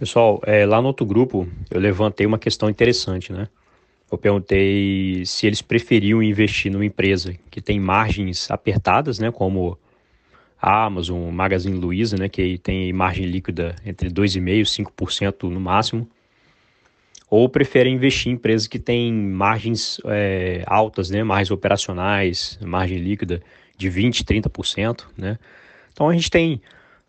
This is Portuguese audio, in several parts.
Pessoal, é, lá no outro grupo eu levantei uma questão interessante, né? Eu perguntei se eles preferiam investir numa empresa que tem margens apertadas, né, como a Amazon, Magazine Luiza, né, que tem margem líquida entre 2,5% e 5% no máximo, ou preferem investir em empresas que têm margens é, altas, né, margens operacionais, margem líquida de 20%, 30%, né? Então a gente tem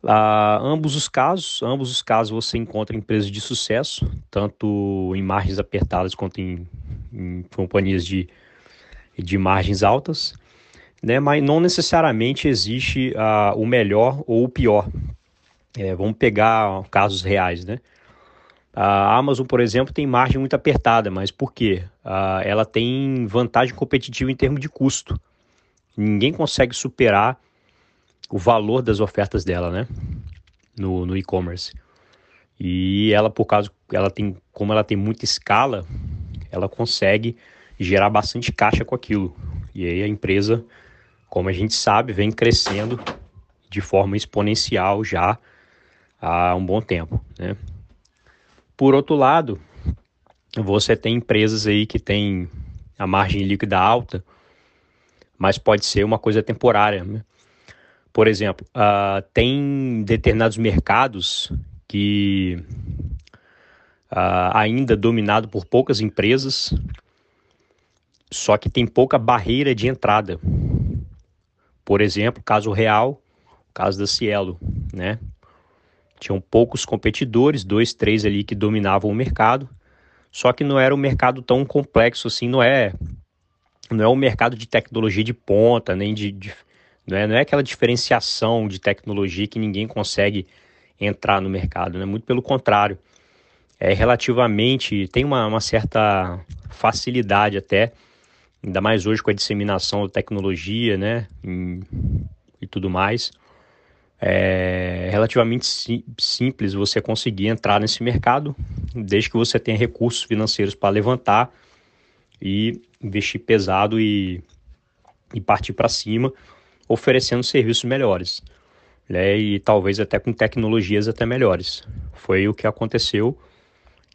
ah, ambos os casos, ambos os casos você encontra empresas de sucesso, tanto em margens apertadas quanto em, em companhias de, de margens altas, né? mas não necessariamente existe ah, o melhor ou o pior. É, vamos pegar casos reais, né? A Amazon, por exemplo, tem margem muito apertada, mas por quê? Ah, ela tem vantagem competitiva em termos de custo. Ninguém consegue superar o valor das ofertas dela, né? No, no e-commerce. E ela, por causa, ela tem, como ela tem muita escala, ela consegue gerar bastante caixa com aquilo. E aí a empresa, como a gente sabe, vem crescendo de forma exponencial já há um bom tempo, né? Por outro lado, você tem empresas aí que têm a margem líquida alta, mas pode ser uma coisa temporária. Né? Por exemplo, uh, tem determinados mercados que uh, ainda dominado por poucas empresas, só que tem pouca barreira de entrada. Por exemplo, caso real, caso da Cielo, né? Tinham poucos competidores, dois, três ali que dominavam o mercado, só que não era um mercado tão complexo assim, não é não é um mercado de tecnologia de ponta, nem de, de não é, não é aquela diferenciação de tecnologia que ninguém consegue entrar no mercado, né? muito pelo contrário. É relativamente, tem uma, uma certa facilidade até, ainda mais hoje com a disseminação da tecnologia né? e, e tudo mais. É relativamente sim, simples você conseguir entrar nesse mercado, desde que você tenha recursos financeiros para levantar e investir pesado e, e partir para cima oferecendo serviços melhores, né? E talvez até com tecnologias até melhores. Foi o que aconteceu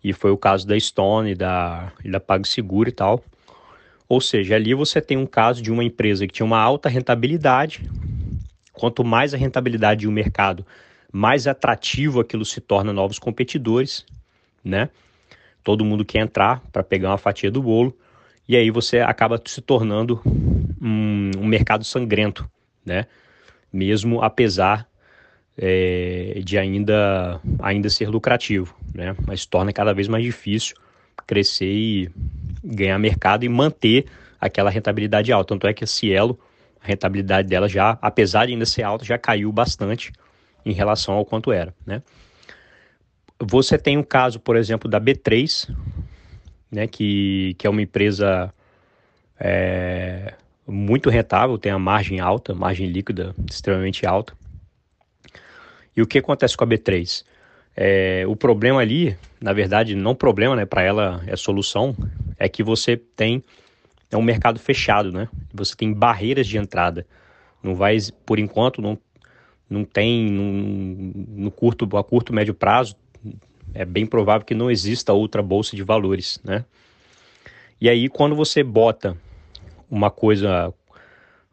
e foi o caso da Stone, da, da PagSeguro e tal. Ou seja, ali você tem um caso de uma empresa que tinha uma alta rentabilidade. Quanto mais a rentabilidade de um mercado, mais atrativo aquilo se torna novos competidores, né? Todo mundo quer entrar para pegar uma fatia do bolo e aí você acaba se tornando um, um mercado sangrento, né? Mesmo apesar é, de ainda, ainda ser lucrativo, né? Mas torna cada vez mais difícil crescer e ganhar mercado e manter aquela rentabilidade alta. Tanto é que a Cielo, a rentabilidade dela já, apesar de ainda ser alta, já caiu bastante em relação ao quanto era, né? Você tem um caso, por exemplo, da B3, né, que, que é uma empresa é, muito rentável, tem a margem alta, margem líquida extremamente alta. E o que acontece com a B3? É, o problema ali, na verdade, não problema, né, para ela é solução, é que você tem é um mercado fechado, né? Você tem barreiras de entrada. Não vai, por enquanto, não, não tem no, no curto, a curto médio prazo, é bem provável que não exista outra bolsa de valores, né? E aí, quando você bota uma coisa,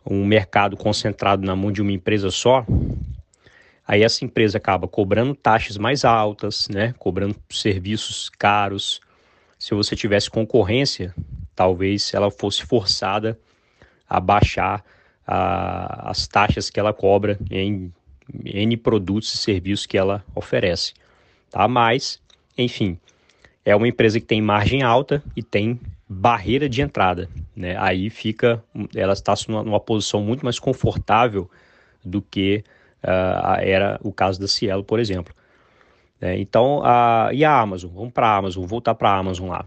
um mercado concentrado na mão de uma empresa só, aí essa empresa acaba cobrando taxas mais altas, né? Cobrando serviços caros. Se você tivesse concorrência, talvez ela fosse forçada a baixar a, as taxas que ela cobra em N produtos e serviços que ela oferece. Tá? Mas, enfim, é uma empresa que tem margem alta e tem barreira de entrada. Né? Aí fica, ela está numa, numa posição muito mais confortável do que uh, era o caso da Cielo, por exemplo. É, então, a, e a Amazon? Vamos para a Amazon, voltar para a Amazon lá.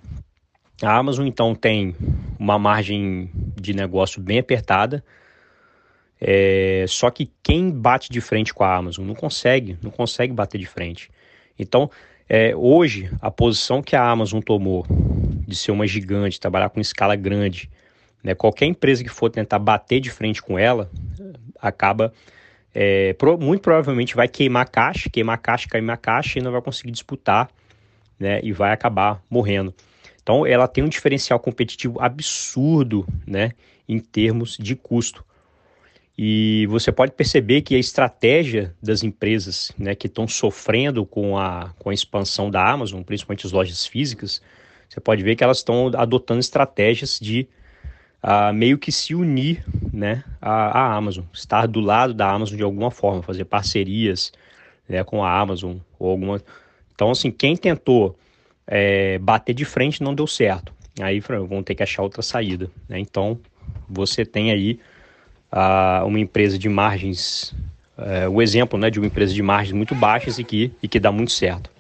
A Amazon, então, tem uma margem de negócio bem apertada, é, só que quem bate de frente com a Amazon não consegue, não consegue bater de frente. Então, é, hoje, a posição que a Amazon tomou de ser uma gigante, trabalhar com escala grande, né, qualquer empresa que for tentar bater de frente com ela, acaba é, pro, muito provavelmente vai queimar caixa, queimar caixa, queimar caixa e não vai conseguir disputar, né? E vai acabar morrendo. Então, ela tem um diferencial competitivo absurdo, né? Em termos de custo. E você pode perceber que a estratégia das empresas né, que estão sofrendo com a, com a expansão da Amazon, principalmente as lojas físicas, você pode ver que elas estão adotando estratégias de uh, meio que se unir né, à, à, Amazon, estar do lado da Amazon de alguma forma, fazer parcerias né, com a Amazon ou alguma. Então, assim, quem tentou é, bater de frente não deu certo. Aí vão ter que achar outra saída. Né? Então, você tem aí uh, uma empresa de margens, uh, o exemplo né, de uma empresa de margens muito baixas e que, e que dá muito certo.